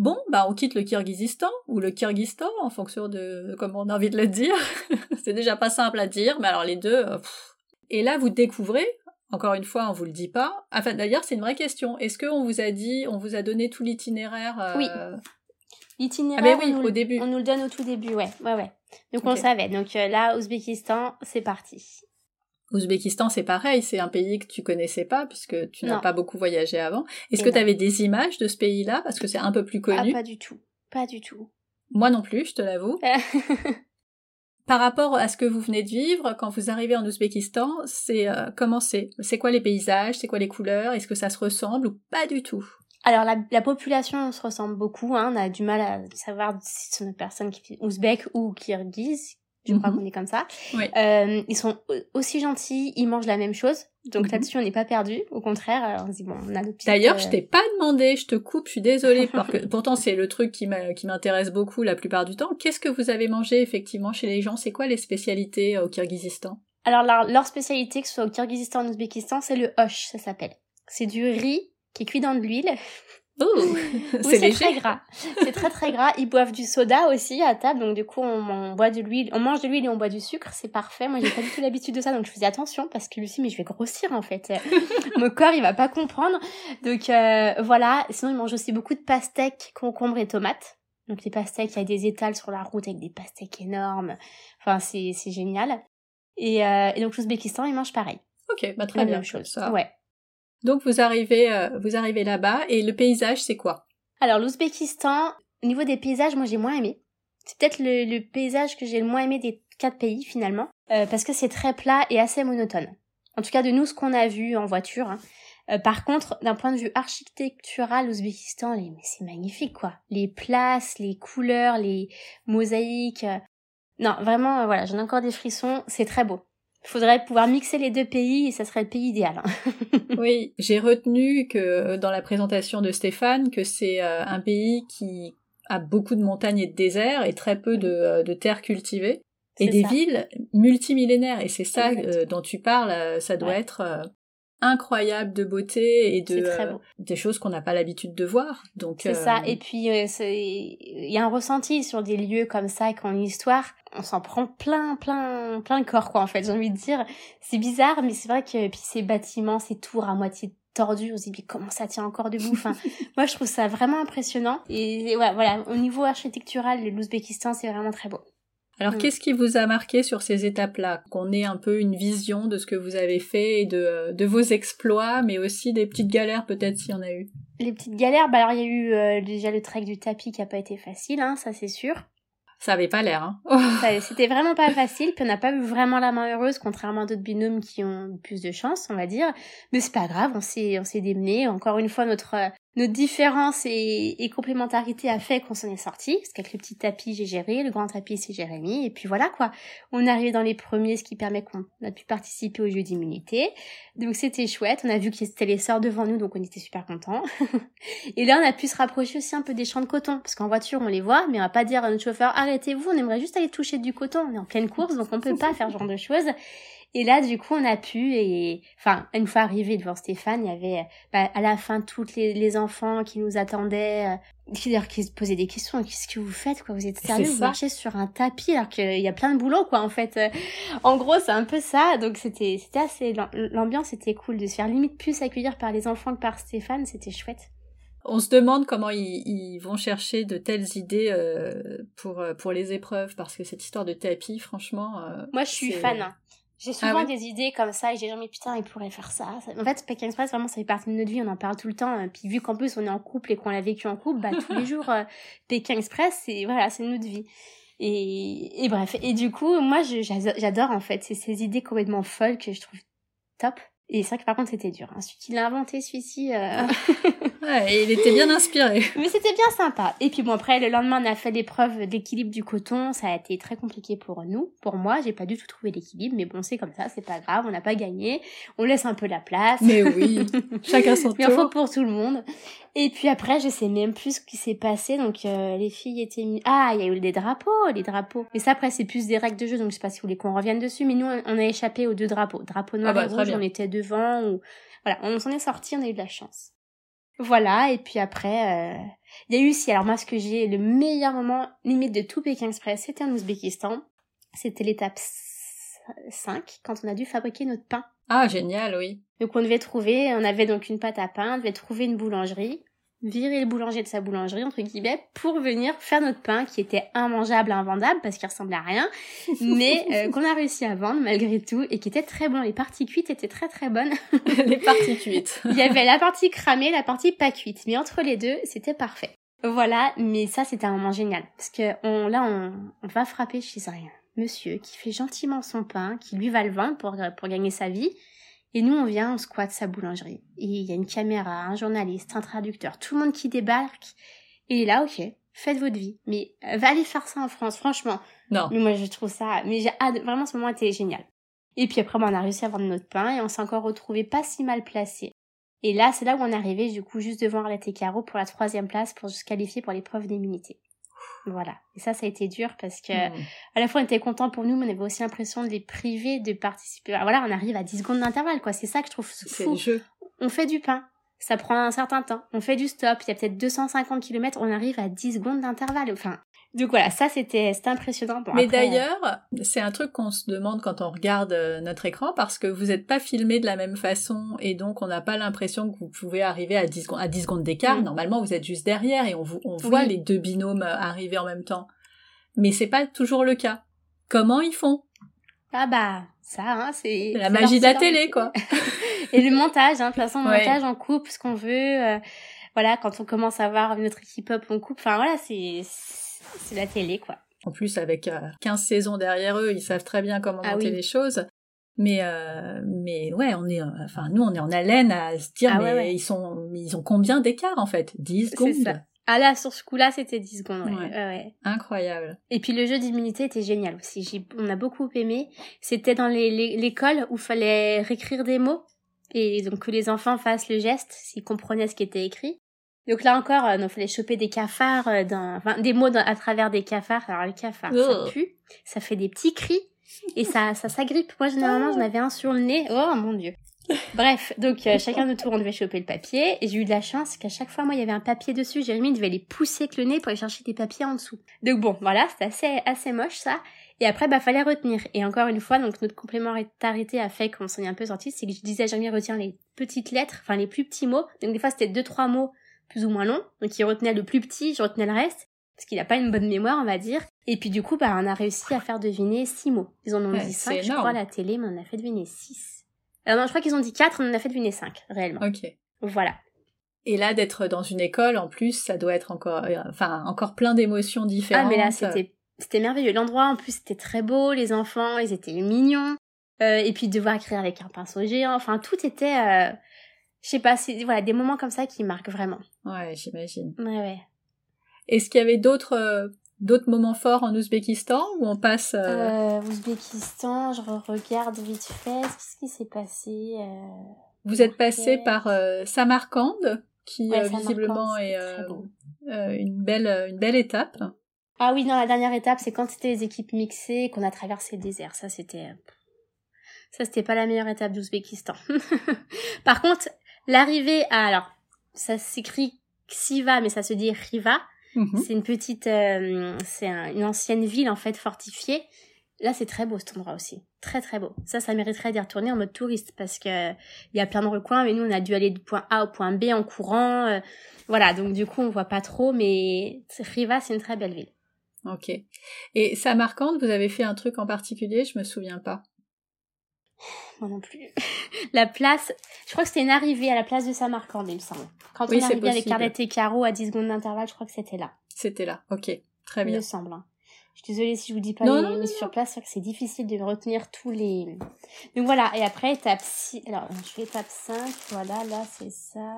Bon, bah on quitte le Kirghizistan ou le Kyrgyzstan en fonction de comment on a envie de le dire. c'est déjà pas simple à dire, mais alors les deux. Euh, et là, vous découvrez. Encore une fois, on vous le dit pas. Enfin, d'ailleurs, c'est une vraie question. Est-ce qu'on vous a dit, on vous a donné tout l'itinéraire euh, Oui. L'itinéraire, ah ben oui, on, au début. on nous le donne au tout début, ouais, ouais, ouais. Donc on Ok. savait. Donc euh, là, Ouzbékistan, c'est parti. Ouzbékistan, c'est pareil, c'est un pays que tu connaissais pas puisque tu n'as pas beaucoup voyagé avant. Est-ce que tu avais des images de ce pays-là? Parce que c'est un peu plus Ah, connu pas du tout. Pas du tout. Moi non plus, je te l'avoue. Par rapport à ce que vous venez de vivre, quand vous arrivez en Ouzbékistan, c'est euh, comment c'est? C'est quoi les paysages? C'est quoi les couleurs? Est-ce que ça se ressemble ou pas du tout? Alors la, la population se ressemble beaucoup. Hein. On a du mal à savoir si ce sont des personnes qui ouzbèques ou kirghizes. Je crois Mhm. qu'on est comme ça. Oui. Euh, ils sont au- aussi gentils, ils mangent la même chose. Donc Mhm. là-dessus, on n'est pas perdu. Au contraire, on se dit bon, on a petites, D'ailleurs, euh, je t'ai pas demandé, je te coupe, je suis désolée, parce que pourtant c'est le truc qui m'intéresse beaucoup la plupart du temps. Qu'est-ce que vous avez mangé effectivement chez les gens? C'est quoi les spécialités euh, au Kirghizistan Alors leur, leur spécialité, que ce soit au Kirghizistan ou en Ouzbékistan, c'est le hosh, ça s'appelle. C'est du riz qui est cuit dans de l'huile. Oh, Oui, c'est très gras. C'est très très gras. Ils boivent du soda aussi à table, donc du coup on, on boit de l'huile, on mange de l'huile et on boit du sucre, c'est parfait. Moi j'ai pas du tout l'habitude de ça, donc je faisais attention parce que Lucie, mais je vais grossir en fait. Mon corps il va pas comprendre. Donc euh, voilà. Sinon ils mangent aussi beaucoup de pastèques, concombres et tomates. Donc les pastèques, il y a des étals sur la route avec des pastèques énormes. Enfin c'est c'est génial. Et, euh, et donc l'Ouzbékistan ils mangent pareil, Ok, bah très la bien. même chose. ça. Ouais. Donc vous arrivez, euh, vous arrivez là-bas et le paysage c'est quoi? Alors l'Ouzbékistan, au niveau des paysages, moi j'ai moins aimé. C'est peut-être le, le paysage que j'ai le moins aimé des quatre pays finalement, euh, parce que c'est très plat et assez monotone. En tout cas de nous ce qu'on a vu en voiture. hein. Euh, par contre, d'un point de vue architectural, l'Ouzbékistan, c'est magnifique quoi. Les places, les couleurs, les mosaïques. euh, Non, vraiment, euh, voilà, j'en ai encore des frissons. C'est très beau. Il faudrait pouvoir mixer les deux pays et ça serait le pays idéal. hein. Oui, j'ai retenu que euh, dans la présentation de Stéphane que c'est euh, un pays qui a beaucoup de montagnes et de déserts et très peu de, euh, de terres cultivées et des ça. villes multimillénaires et c'est ça euh, dont tu parles, ça doit Ouais. être incroyable de beauté et de euh, des choses qu'on n'a pas l'habitude de voir. Donc C'est euh, ça. Et puis, euh, c'est- il y a un ressenti sur des lieux comme ça, qui ont une histoire. On s'en prend plein, plein, plein le corps, quoi, en fait, j'ai envie de dire. C'est bizarre, mais c'est vrai que, puis ces bâtiments, ces tours à moitié tordus, on se dit, mais comment ça tient encore debout? Enfin, moi, je trouve ça vraiment impressionnant. Et, ouais, voilà, au niveau architectural, l'Ouzbékistan, c'est vraiment très beau. Alors Mm. qu'est-ce qui vous a marqué sur ces étapes-là? Qu'on ait un peu une vision de ce que vous avez fait et de, euh, de vos exploits, mais aussi des petites galères peut-être s'il y en a eu? Les petites galères, bah alors, il y a eu euh, déjà le trek du tapis qui a pas été facile, hein, ça c'est sûr. Ça avait pas l'air, hein Ça, C'était vraiment pas facile, puis on n'a pas eu vraiment la main heureuse, contrairement à d'autres binômes qui ont plus de chance, on va dire. Mais c'est pas grave, on s'est, démené. Encore une fois, notre, notre différence et, complémentarité a fait qu'on s'en est sorti. Parce qu'avec le petit tapis, j'ai géré, le grand tapis, c'est Jérémy. Et puis voilà, quoi. On est arrivé dans les premiers, ce qui permet qu'on a pu participer au jeu d'immunité. Donc c'était chouette. On a vu que c'était les sœurs devant nous, donc on était super contents. et là, on a pu se rapprocher aussi un peu des champs de coton. Parce qu'en voiture, on les voit, mais on va pas dire à notre chauffeur, arrêtez-vous, on aimerait juste aller toucher du coton. On est en pleine course, donc on peut pas faire ce genre de choses. Et là, du coup, on a pu, et enfin, une fois arrivé devant Stéphane, il y avait bah, à la fin toutes les, les enfants qui nous attendaient, euh, qui, se posaient des questions. Qu'est-ce que vous faites, quoi? Vous êtes sérieux? Vous marchez sur un tapis alors qu'il y a plein de boulot, quoi, en fait. Euh, En gros, c'est un peu ça. Donc, c'était, c'était assez, l'ambiance était cool de se faire limite plus accueillir par les enfants que par Stéphane. C'était chouette. On se demande comment ils, ils vont chercher de telles idées euh, pour, pour les épreuves, parce que cette histoire de tapis, franchement... euh, Moi, je suis fan. hein. J'ai souvent Ah ouais des idées comme ça et j'ai dit, mais putain, il pourrait faire ça. En fait, Pékin Express, vraiment, ça fait partie de notre vie, on en parle tout le temps. euh, Puis vu qu'en plus, on est en couple et qu'on l'a vécu en couple, bah, tous les jours, euh, Pékin Express, c'est, voilà, c'est notre vie. Et, et bref. Et du coup, moi, j'adore, en fait, c'est ces idées complètement folles que je trouve top. Et c'est vrai que par contre, c'était dur. Hein. Celui qui l'a inventé, celui-ci, euh, Ouais, et il était bien inspiré. mais c'était bien sympa. Et puis bon, après, le lendemain, on a fait l'épreuve d'équilibre du coton. Ça a été très compliqué pour nous. Pour moi, j'ai pas du tout trouvé l'équilibre. Mais bon, c'est comme ça, c'est pas grave. On n'a pas gagné. On laisse un peu la place. Mais oui, chacun son Mais il en faut tour. pour tout le monde. Et puis après, je sais même plus ce qui s'est passé. Donc, euh, les filles étaient mis... Ah, il y a eu des drapeaux, les drapeaux. Mais ça, après, c'est plus des règles de jeu. Donc, je sais pas si vous voulez qu'on revienne dessus. Mais nous, on a échappé aux deux drapeaux. Drapeau noir Ah bah, et rouge, on était devant. Ou... Voilà, on s'en est sorti, on a eu de la chance. Voilà, et puis après, euh, il y a eu aussi, alors moi ce que j'ai, le meilleur moment limite de tout Pékin Express, c'était en Ouzbékistan. C'était l'étape 5, quand on a dû fabriquer notre pain. Ah, génial, oui. Donc on devait trouver, on avait donc une pâte à pain, on devait trouver une boulangerie, virer le boulanger de sa boulangerie, entre guillemets, pour venir faire notre pain qui était immangeable, invendable, parce qu'il ressemblait à rien, mais euh, qu'on a réussi à vendre malgré tout, et qui était très bon. Les parties cuites étaient très très bonnes. les parties cuites. Il y avait la partie cramée, la partie pas cuite, mais entre les deux, c'était parfait. Voilà, mais ça c'était un moment génial, parce que on, là on, on va frapper chez un monsieur qui fait gentiment son pain, qui lui va le vendre pour, pour gagner sa vie, et nous, on vient, on squatte sa boulangerie. Et il y a une caméra, un journaliste, un traducteur, tout le monde qui débarque. Et là, ok, faites votre vie. Mais euh, va aller faire ça en France, franchement. Non. Mais moi, je trouve ça... Mais j'ai vraiment, ce moment était génial. Et puis après, on a réussi à vendre notre pain et on s'est encore retrouvé pas si mal placé. Et là, c'est là où on est arrivé, du coup, juste devant Arlette et Caro pour la troisième place pour se qualifier pour l'épreuve d'immunité. Voilà. Et ça, ça a été dur parce que Hmm. à la fois on était content pour nous, mais on avait aussi l'impression de les priver de participer. Voilà, on arrive à 10 secondes d'intervalle, quoi. C'est ça que je trouve C'est fou. le jeu. On fait du pain. Ça prend un certain temps. On fait du stop. Il y a peut-être 250 km. On arrive à 10 secondes d'intervalle. Enfin. Donc voilà, ça c'était impressionnant. Bon, Mais après, d'ailleurs, c'est un truc qu'on se demande quand on regarde euh, notre écran parce que vous n'êtes pas filmé de la même façon et donc on n'a pas l'impression que vous pouvez arriver à 10 secondes, à 10 secondes d'écart. Mm. Normalement, vous êtes juste derrière et on, vous, on voit Oui. les deux binômes euh, arriver en même temps. Mais c'est pas toujours le cas. Comment ils font? Ah bah, ça, hein, c'est. La magie de la télé, quoi. Et le montage, hein, de toute façon, le Ouais. montage, on coupe ce qu'on veut. euh, voilà, quand on commence à voir notre équipe up, on coupe. Enfin voilà, c'est c'est la télé, quoi. En plus, avec euh, 15 saisons derrière eux, ils savent très bien comment Ah monter oui. les choses. Mais, euh, mais ouais, on est, euh, enfin, nous, on est en haleine à se dire, Ah mais ouais, ouais. ils sont, ils ont combien d'écart, en fait? 10 C'est secondes? ça. Ah là, sur ce coup-là, c'était 10 secondes, ouais. Ouais. Incroyable. Et puis le jeu d'immunité était génial aussi. On a beaucoup aimé. C'était dans l'école où fallait réécrire des mots et donc que les enfants fassent le geste s'ils comprenaient ce qui était écrit. Donc là encore, euh, il fallait choper des cafards, euh, dans, enfin des mots dans- à travers des cafards. Alors les cafards, ça Ugh. pue, ça fait des petits cris et ça, ça s'agrippe. Moi généralement, j'en avais un sur le nez. Oh mon dieu. Bref, donc euh, chacun de tour, on devait choper le papier. Et j'ai eu de la chance qu'à chaque fois, moi, il y avait un papier dessus. Jérémy devait les pousser avec le nez pour aller chercher des papiers en dessous. Donc bon, voilà, c'était assez, assez moche ça. Et après, bah, fallait retenir. Et encore une fois, donc notre complémentarité a fait qu'on s'en est un peu sorti. C'est que je disais à Jérémy, retiens les petites lettres, enfin les plus petits mots. Donc des fois, c'était deux, trois mots plus ou moins longs. Donc il retenait le plus petit, je retenais le reste. Parce qu'il n'a pas une bonne mémoire, on va dire. Et puis du coup, bah, on a réussi à faire deviner six mots. Ils en ont Ouais, dit cinq, je crois, à la télé, mais on en a fait deviner six. Alors non, je crois qu'ils ont dit quatre, on en a fait deviner cinq, réellement. Ok. Voilà. Et là, d'être dans une école, en plus, ça doit être encore, euh, enfin, encore plein d'émotions différentes. Ah mais là c'était c'était merveilleux. L'endroit en plus c'était très beau, les enfants ils étaient mignons. Euh, et puis de devoir écrire avec un pinceau géant, enfin tout était, euh, je sais pas, c'est voilà des moments comme ça qui marquent vraiment. Ouais, j'imagine. Ouais ouais. Est-ce qu'il y avait d'autres, euh, d'autres moments forts en Ouzbékistan où on passe, euh, Euh, Ouzbékistan, je regarde vite fait, qu'est-ce qui s'est passé vous êtes passé par Samarcande, qui Ouais, visiblement est euh, une belle, une belle étape. Ah oui, non, la dernière étape, c'est quand c'était les équipes mixées qu'on a traversé le désert. Ça, c'était... Ça, c'était pas la meilleure étape d'Ouzbékistan. Par contre, l'arrivée à... Alors, ça s'écrit Xiva, mais ça se dit Riva. Mhm. C'est une petite... euh, c'est un- une ancienne ville, en fait, fortifiée. Là, c'est très beau, cet endroit aussi. Très, très beau. Ça, ça mériterait d'y retourner en mode touriste parce que il y a plein de recoins, mais nous, on a dû aller du point A au point B en courant. euh, voilà, donc du coup, on voit pas trop, mais Riva, c'est une très belle ville. Ok. Et Samarcande, vous avez fait un truc en particulier? Je me souviens pas. Moi non plus. la place, je crois que c'était une arrivée à la place de Samarcande, il me semble. Quand Oui, on c'est arrivait avec possible. Arlette et Caro à 10 secondes d'intervalle, je crois que c'était là. C'était là. Ok. Très Il bien. me semble. hein. Je suis désolée si je vous dis pas Non, les, non, mais non, sur place, c'est vrai que c'est difficile de retenir tous les... Donc voilà, et après, étape 6... Alors, je fais étape 5, voilà, là, c'est ça.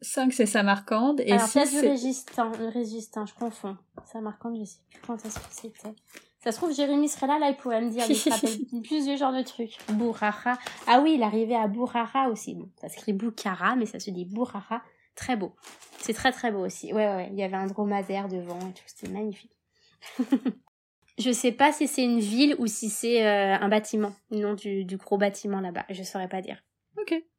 5, c'est Samarcande. Et Alors, 6, place du c'est... Régistant, le Régistant, je confonds. Samarcande, je sais plus quand est-ce que c'était. Ça se trouve, Jérémy serait là, là, il pourrait me dire, il se rappelle plus de genre de trucs. Bourrara. Ah oui, il arrivait à Bourrara aussi. Bon, ça s'écrit Boukhara, mais ça se dit Bourrara. Très beau. C'est très très beau aussi. Ouais, ouais, ouais. Il y avait un dromadaire devant et tout, c'était magnifique. je sais pas si c'est une ville ou si c'est euh, un bâtiment, le nom du, du gros bâtiment là-bas. Je saurais pas dire. Ok.